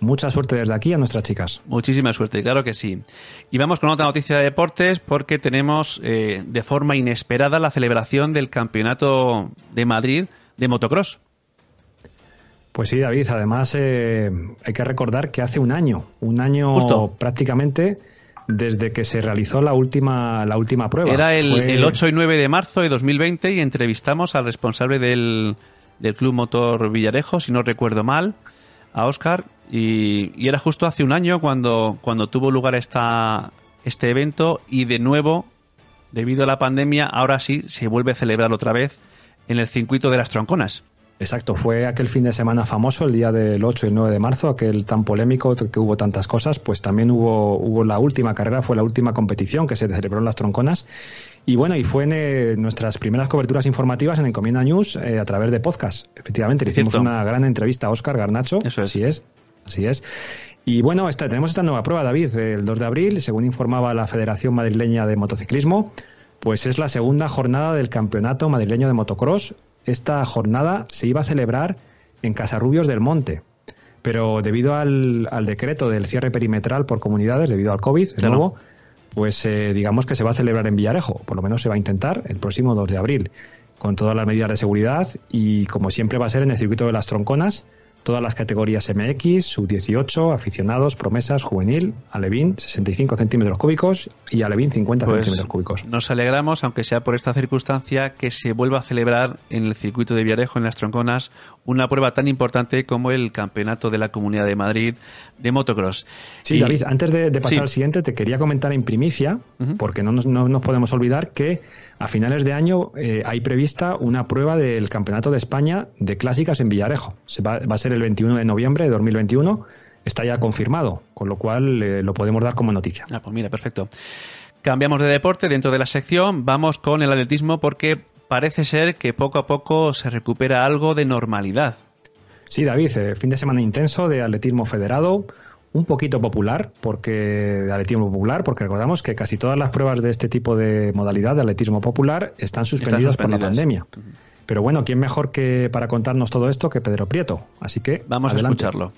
Mucha suerte desde aquí a nuestras chicas. Muchísima suerte, claro que sí. Y vamos con otra noticia de deportes porque tenemos eh, de forma inesperada la celebración del Campeonato de Madrid de motocross. Pues sí, David. Además, eh, hay que recordar que hace un año, un año prácticamente desde que se realizó la última, la última prueba. Era el, 8 y 9 de marzo de 2020 y entrevistamos al responsable del, del Club Motor Villarejo, si no recuerdo mal, a Oscar. Y, y, era justo hace un año cuando, cuando tuvo lugar esta, este evento y de nuevo, debido a la pandemia, ahora sí se vuelve a celebrar otra vez en el circuito de las Tronconas. Exacto, fue aquel fin de semana famoso, el día del 8 y el 9 de marzo, aquel tan polémico que hubo tantas cosas, pues también hubo, hubo la última carrera, fue la última competición que se celebró en las Tronconas. Y bueno, y fue en eh, nuestras primeras coberturas informativas en Encomienda News eh, a través de podcast. Efectivamente, le hicimos una gran entrevista a Óscar Garnacho. Eso Así es, así es. Y bueno, esta, tenemos esta nueva prueba, David, el 2 de abril, según informaba la Federación Madrileña de Motociclismo, pues es la segunda jornada del Campeonato Madrileño de Motocross esta jornada se iba a celebrar en Casarrubios del Monte, pero debido al, decreto del cierre perimetral por comunidades, debido al COVID, de nuevo, pues eh, digamos que se va a celebrar en Villarejo, por lo menos se va a intentar el próximo 2 de abril, con todas las medidas de seguridad y como siempre va a ser en el circuito de las Tronconas, todas las categorías MX, sub-18, aficionados, promesas, juvenil, alevín 65 centímetros cúbicos y alevín 50 pues centímetros cúbicos. Nos alegramos, aunque sea por esta circunstancia, que se vuelva a celebrar en el circuito de Viarejo, en las Tronconas, una prueba tan importante como el Campeonato de la Comunidad de Madrid de motocross. Sí, David, antes de, pasar al siguiente, te quería comentar en primicia, porque no no nos podemos olvidar que a finales de año eh, hay prevista una prueba del Campeonato de España de Clásicas en Villarejo. Se va, a ser el 21 de noviembre de 2021. Está ya confirmado, con lo cual eh, lo podemos dar como noticia. Ah, pues mira, perfecto. Cambiamos de deporte dentro de la sección. Vamos con el atletismo porque parece ser que poco a poco se recupera algo de normalidad. Sí, David, eh, fin de semana intenso de atletismo federado un poquito popular, porque de atletismo popular, porque recordamos que casi todas las pruebas de este tipo de modalidad de atletismo popular están suspendidas, por la pandemia. Pero bueno, ¿quién mejor que para contarnos todo esto que Pedro Prieto? Así que vamos a escucharlo.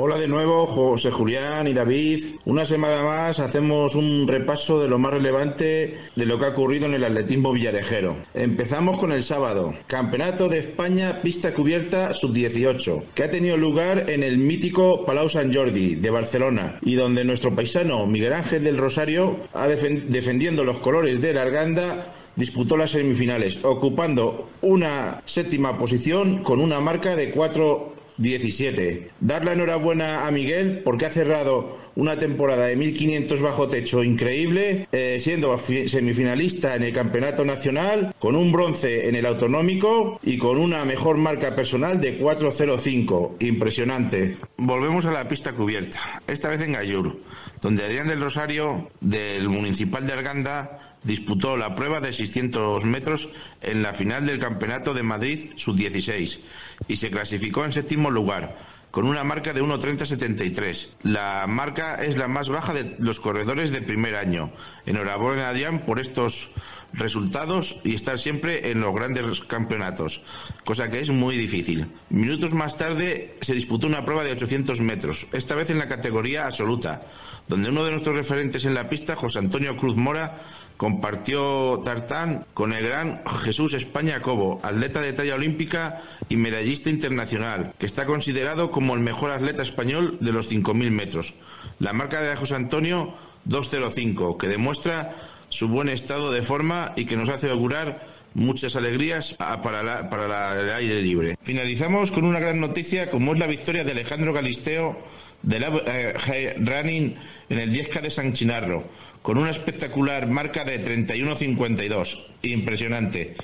Hola de nuevo, José Julián y David. Una semana más hacemos un repaso de lo más relevante de lo que ha ocurrido en el atletismo villarejero. Empezamos con el sábado, Campeonato de España Pista Cubierta Sub-18, que ha tenido lugar en el mítico Palau Sant Jordi de Barcelona y donde nuestro paisano Miguel Ángel del Rosario, ha defendiendo los colores de la Arganda, disputó las semifinales, ocupando una séptima posición con una marca de 4 17. Dar la enhorabuena a Miguel porque ha cerrado una temporada de 1500 bajo techo increíble, eh, siendo semifinalista en el Campeonato Nacional, con un bronce en el Autonómico y con una mejor marca personal de 4.05. Impresionante. Volvemos a la pista cubierta, esta vez en Gallur, donde Adrián del Rosario, del Municipal de Arganda, disputó la prueba de 600 metros en la final del Campeonato de Madrid Sub-16 y se clasificó en séptimo lugar con una marca de 1.30.73. La marca es la más baja de los corredores de primer año. Enhorabuena, Adrián, por estos resultados y estar siempre en los grandes campeonatos, cosa que es muy difícil. Minutos más tarde se disputó una prueba de 800 metros, esta vez en la categoría absoluta, donde uno de nuestros referentes en la pista, José Antonio Cruz Mora, compartió tartán con el gran Jesús España Cobo, atleta de talla olímpica y medallista internacional, que está considerado como el mejor atleta español de los 5.000 metros. La marca de José Antonio 205, que demuestra su buen estado de forma y que nos hace augurar muchas alegrías para, para el aire libre. Finalizamos con una gran noticia como es la victoria de Alejandro Galisteo de la eh, Running en el 10K de San Chinarro con una espectacular marca de 31.52. Impresionante.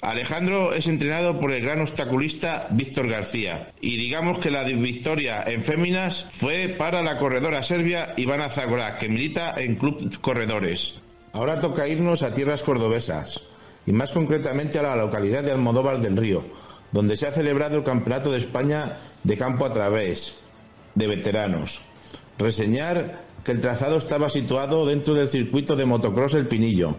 Alejandro es entrenado por el gran obstaculista Víctor García y digamos que la victoria en féminas fue para la corredora serbia Ivana Zagora, que milita en Club Corredores. Ahora toca irnos a tierras cordobesas y más concretamente a la localidad de Almodóvar del Río, donde se ha celebrado el Campeonato de España de campo a través de veteranos. Reseñar que el trazado estaba situado dentro del circuito de motocross El Pinillo.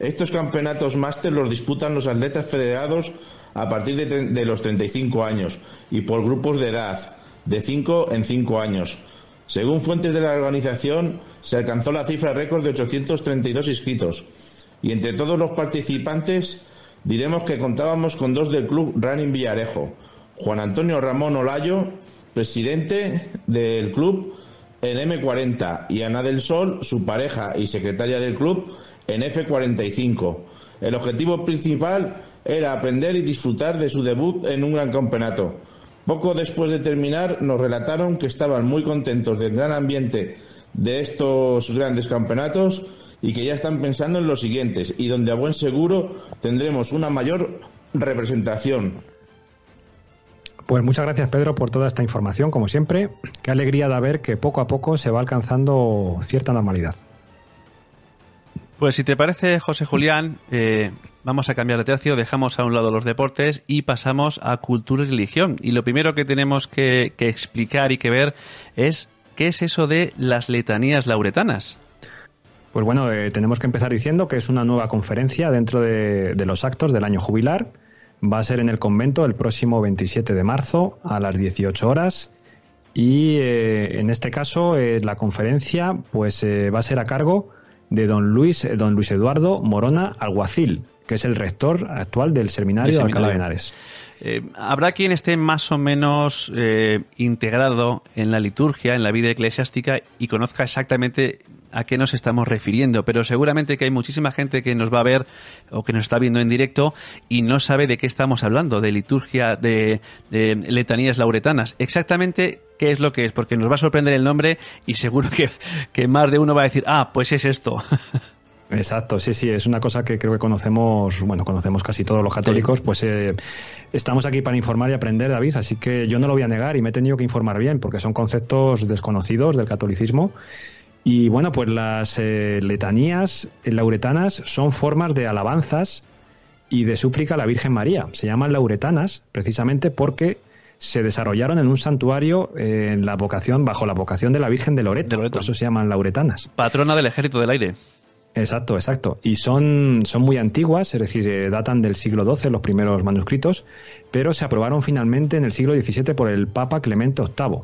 Estos campeonatos máster los disputan los atletas federados a partir de, de, los 35 años y por grupos de edad, de 5 en 5 años. Según fuentes de la organización, se alcanzó la cifra récord de 832 inscritos. Y entre todos los participantes, diremos que contábamos con dos del club Running Villarejo, Juan Antonio Ramón Olayo, presidente del club, en M40 y Ana del Sol, su pareja y secretaria del club, en F45. El objetivo principal era aprender y disfrutar de su debut en un gran campeonato. Poco después de terminar nos relataron que estaban muy contentos del gran ambiente de estos grandes campeonatos y que ya están pensando en los siguientes y donde a buen seguro tendremos una mayor representación. Pues muchas gracias Pedro por toda esta información, como siempre. Qué alegría de ver que poco a poco se va alcanzando cierta normalidad. Pues si te parece, José Julián, eh, vamos a cambiar de tercio, dejamos a un lado los deportes y pasamos a cultura y religión. Y lo primero que tenemos que, explicar y que ver es qué es eso de las letanías lauretanas. Pues bueno, eh, tenemos que empezar diciendo que es una nueva conferencia dentro de los actos del año jubilar va a ser en el convento el próximo 27 de marzo a las 18 horas y eh, en este caso eh, la conferencia pues va a ser a cargo de don Luis don Luis Eduardo Morona Alguacil que es el rector actual del seminario, de Alcalá de Henares. Habrá quien esté más o menos integrado en la liturgia, en la vida eclesiástica y conozca exactamente a qué nos estamos refiriendo, pero seguramente que hay muchísima gente que nos va a ver o que nos está viendo en directo y no sabe de qué estamos hablando, de liturgia, de, letanías lauretanas. Exactamente qué es lo que es, porque nos va a sorprender el nombre y seguro que, que más de uno va a decir, ah, pues es esto. [laughs] Exacto, sí, sí, es una cosa que creo que conocemos, bueno, conocemos casi todos los católicos, pues eh, estamos aquí para informar y aprender, David, así que yo no lo voy a negar y me he tenido que informar bien, porque son conceptos desconocidos del catolicismo y bueno, pues las eh, letanías lauretanas son formas de alabanzas y de súplica a la Virgen María. Se llaman lauretanas precisamente porque se desarrollaron en un santuario eh, en la vocación, bajo la vocación de la Virgen de Loreto. Por eso se llaman lauretanas. Patrona del Ejército del Aire. Exacto, exacto. Y son, son muy antiguas, es decir, eh, datan del siglo XII los primeros manuscritos, pero se aprobaron finalmente en el siglo XVII por el Papa Clemente VIII.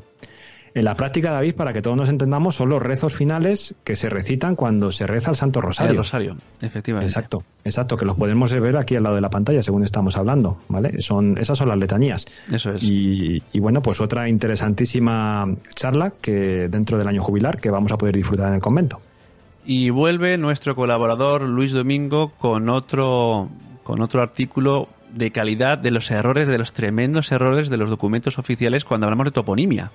En la práctica, David, para que todos nos entendamos, son los rezos finales que se recitan cuando se reza el Santo Rosario. El Rosario, efectivamente. Exacto, exacto, que los podemos ver aquí al lado de la pantalla, según estamos hablando, ¿vale? Son, esas son las letanías. Eso es. Y, y bueno, pues otra interesantísima charla que dentro del año jubilar que vamos a poder disfrutar en el convento. Y vuelve nuestro colaborador Luis Domingo con otro, con otro artículo de calidad de los errores, de los tremendos errores de los documentos oficiales cuando hablamos de toponimia.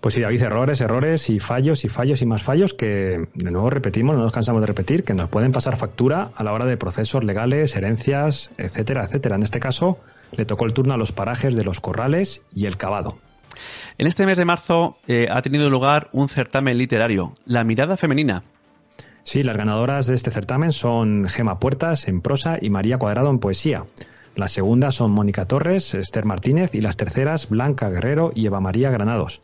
Pues sí, David, errores, errores y fallos y fallos y más fallos que, de nuevo repetimos, no nos cansamos de repetir, que nos pueden pasar factura a la hora de procesos legales, herencias, etcétera, etcétera. En este caso, le tocó el turno a los parajes de los corrales y el cavado. En este mes de marzo eh, ha tenido lugar un certamen literario, La mirada femenina. Sí, las ganadoras de este certamen son Gema Puertas en prosa y María Cuadrado en poesía. Las segundas son Mónica Torres, Esther Martínez y las terceras Blanca Guerrero y Eva María Granados.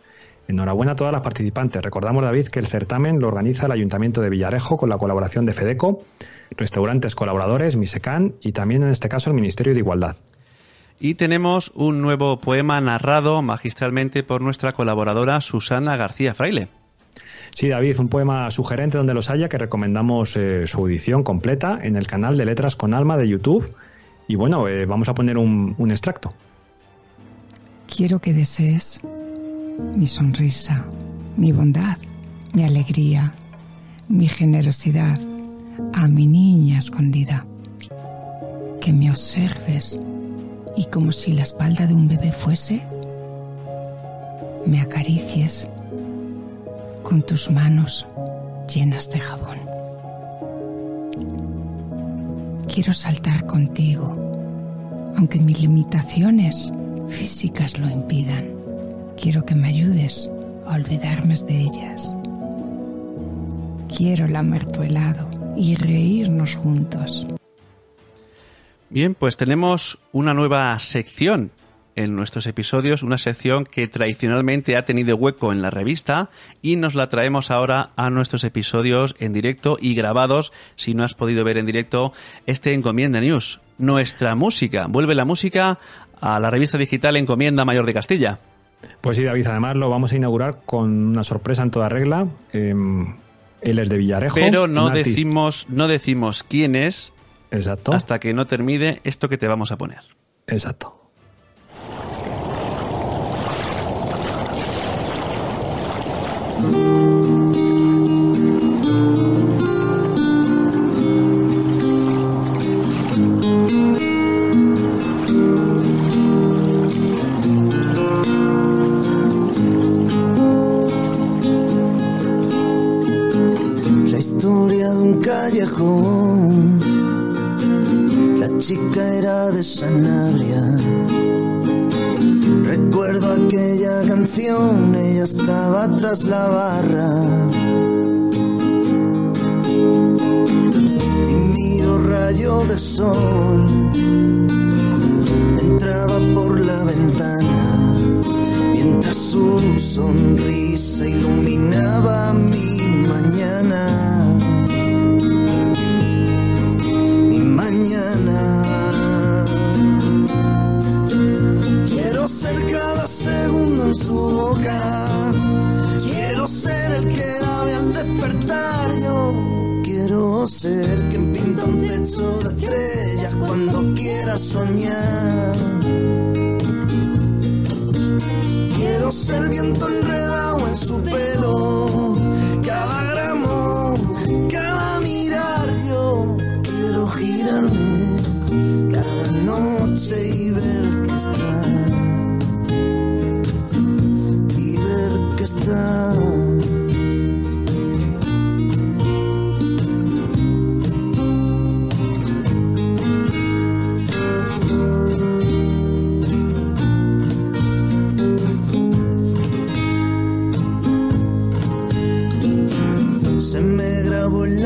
Enhorabuena a todas las participantes. Recordamos, David, que el certamen lo organiza el Ayuntamiento de Villarejo con la colaboración de FEDECO, restaurantes colaboradores, Misecan y también en este caso el Ministerio de Igualdad. Y tenemos un nuevo poema narrado magistralmente por nuestra colaboradora Susana García Fraile. Sí, David, un poema sugerente donde los haya que recomendamos eh, su edición completa en el canal de Letras con Alma de YouTube. Y bueno, eh, vamos a poner un, un extracto. Quiero que desees mi sonrisa, mi bondad, mi alegría, mi generosidad a mi niña escondida. Que me observes y como si la espalda de un bebé fuese, me acaricies con tus manos llenas de jabón. Quiero saltar contigo, aunque mis limitaciones físicas lo impidan. Quiero que me ayudes a olvidarme de ellas. Quiero lamer tu helado y reírnos juntos. Bien, pues tenemos una nueva sección en nuestros episodios, una sección que tradicionalmente ha tenido hueco en la revista y nos la traemos ahora a nuestros episodios en directo y grabados. Si no has podido ver en directo este Encomienda News, nuestra música. Vuelve la música a la revista digital Encomienda Mayor de Castilla. Pues sí, David, además lo vamos a inaugurar con una sorpresa en toda regla. él es de Villarejo. Pero no decimos, no decimos quién es, Exacto. Hasta que no termine esto que te vamos a poner. Exacto. Tras la barra.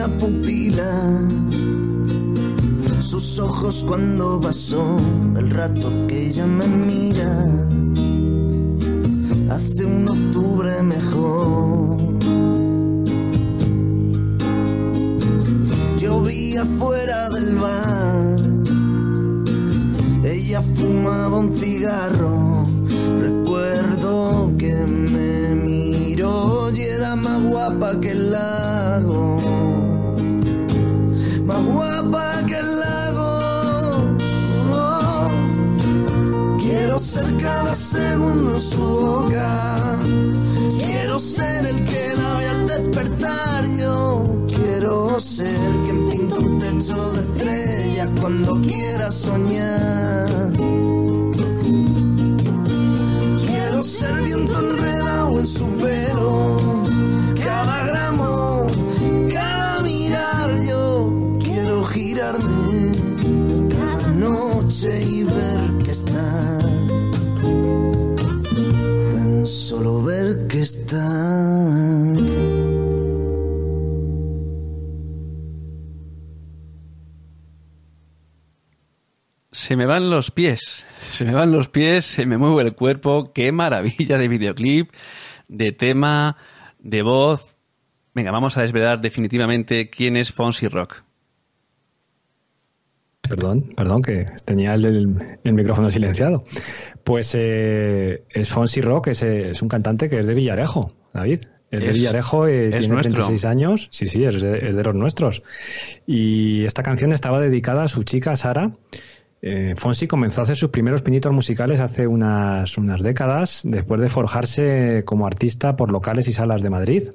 La pupila sus ojos cuando pasó el rato que ella me mira. Hace un octubre mejor. Llovía fuera del bar. Ella fumaba un cigarro. Su. Quiero ser el que la ve al despertar. Yo quiero ser quien pinta un techo de estrellas cuando quiera soñar. Se me van los pies, se me van los pies, se me mueve el cuerpo. Qué maravilla de videoclip, de tema, de voz. Venga, vamos a desvelar definitivamente quién es Fonsi Rock. Perdón, perdón, que tenía el, el, micrófono silenciado. Pues eh, es Fonsi Rock, es, es, un cantante que es de Villarejo, David. Es, de Villarejo, eh, tiene nuestro. 36 años. Sí, sí, es de, es de los nuestros. Y esta canción estaba dedicada a su chica Sara. Eh, Fonsi comenzó a hacer sus primeros pinitos musicales hace unas, décadas, después de forjarse como artista por locales y salas de Madrid.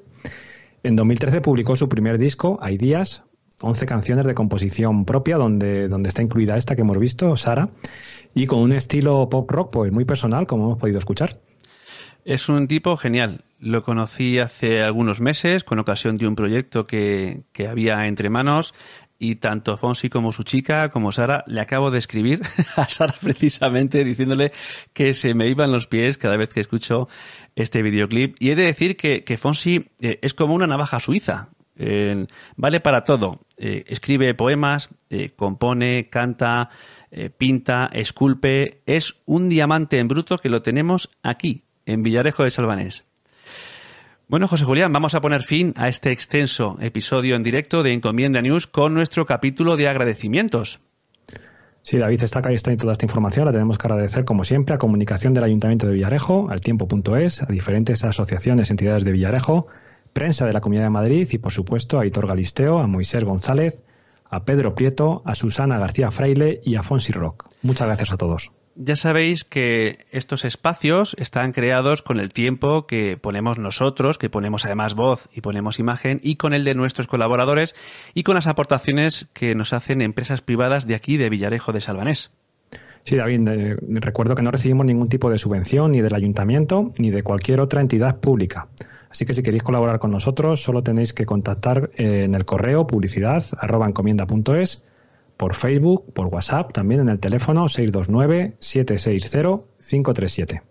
En 2013 publicó su primer disco, Hay días, 11 canciones de composición propia, donde, está incluida esta que hemos visto, Sara, y con un estilo pop rock pues muy personal, como hemos podido escuchar. Es un tipo genial. Lo conocí hace algunos meses con ocasión de un proyecto que había entre manos y tanto Fonsi como su chica, como Sara, le acabo de escribir [laughs] a Sara precisamente diciéndole que se me iban los pies cada vez que escucho este videoclip. Y he de decir que, Fonsi eh, es como una navaja suiza. Eh, vale para todo. Eh, escribe poemas, compone, canta, pinta, esculpe. Es un diamante en bruto que lo tenemos aquí, en Villarejo de Salvanés. Bueno, José Julián, vamos a poner fin a este extenso episodio en directo de Encomienda News con nuestro capítulo de agradecimientos. Sí, David, está, está en toda esta información. La tenemos que agradecer, como siempre, a Comunicación del Ayuntamiento de Villarejo, al tiempo.es, a diferentes asociaciones, entidades de Villarejo, prensa de la Comunidad de Madrid y, por supuesto, a Hitor Galisteo, a Moisés González, a Pedro Prieto, a Susana García Fraile y a Fonsi Rock. Muchas gracias a todos. Ya sabéis que estos espacios están creados con el tiempo que ponemos nosotros, que ponemos además voz y ponemos imagen, y con el de nuestros colaboradores y con las aportaciones que nos hacen empresas privadas de aquí, de Villarejo de Salvanés. Sí, David, eh, recuerdo que no recibimos ningún tipo de subvención ni del ayuntamiento ni de cualquier otra entidad pública. Así que si queréis colaborar con nosotros, solo tenéis que contactar en el correo publicidad encomienda.es por Facebook, por WhatsApp, también en el teléfono 629-760-537.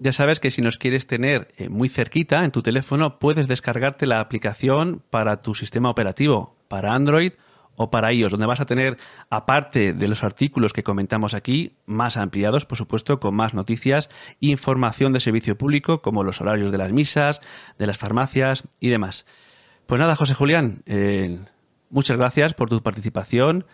Ya sabes que si nos quieres tener eh, muy cerquita en tu teléfono, puedes descargarte la aplicación para tu sistema operativo, para Android o para iOS, donde vas a tener, aparte de los artículos que comentamos aquí, más ampliados, por supuesto, con más noticias, información de servicio público, como los horarios de las misas, de las farmacias y demás. Pues nada, José Julián, eh, muchas gracias por tu participación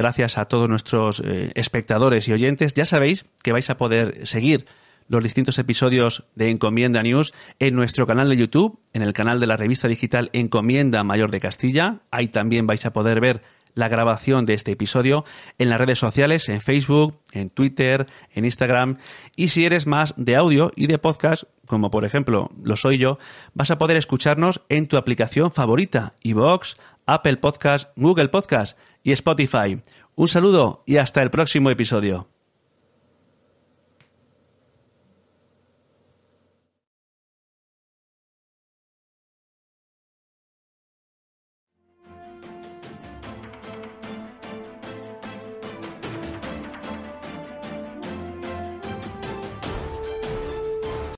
gracias a todos nuestros eh, espectadores y oyentes. Ya sabéis que vais a poder seguir los distintos episodios de Encomienda News en nuestro canal de YouTube, en el canal de la revista digital Encomienda Mayor de Castilla. Ahí también vais a poder ver la grabación de este episodio en las redes sociales, en Facebook, en Twitter, en Instagram. Y si eres más de audio y de podcast, como por ejemplo lo soy yo, vas a poder escucharnos en tu aplicación favorita, iVoox, Apple Podcast, Google Podcast y Spotify. Un saludo y hasta el próximo episodio.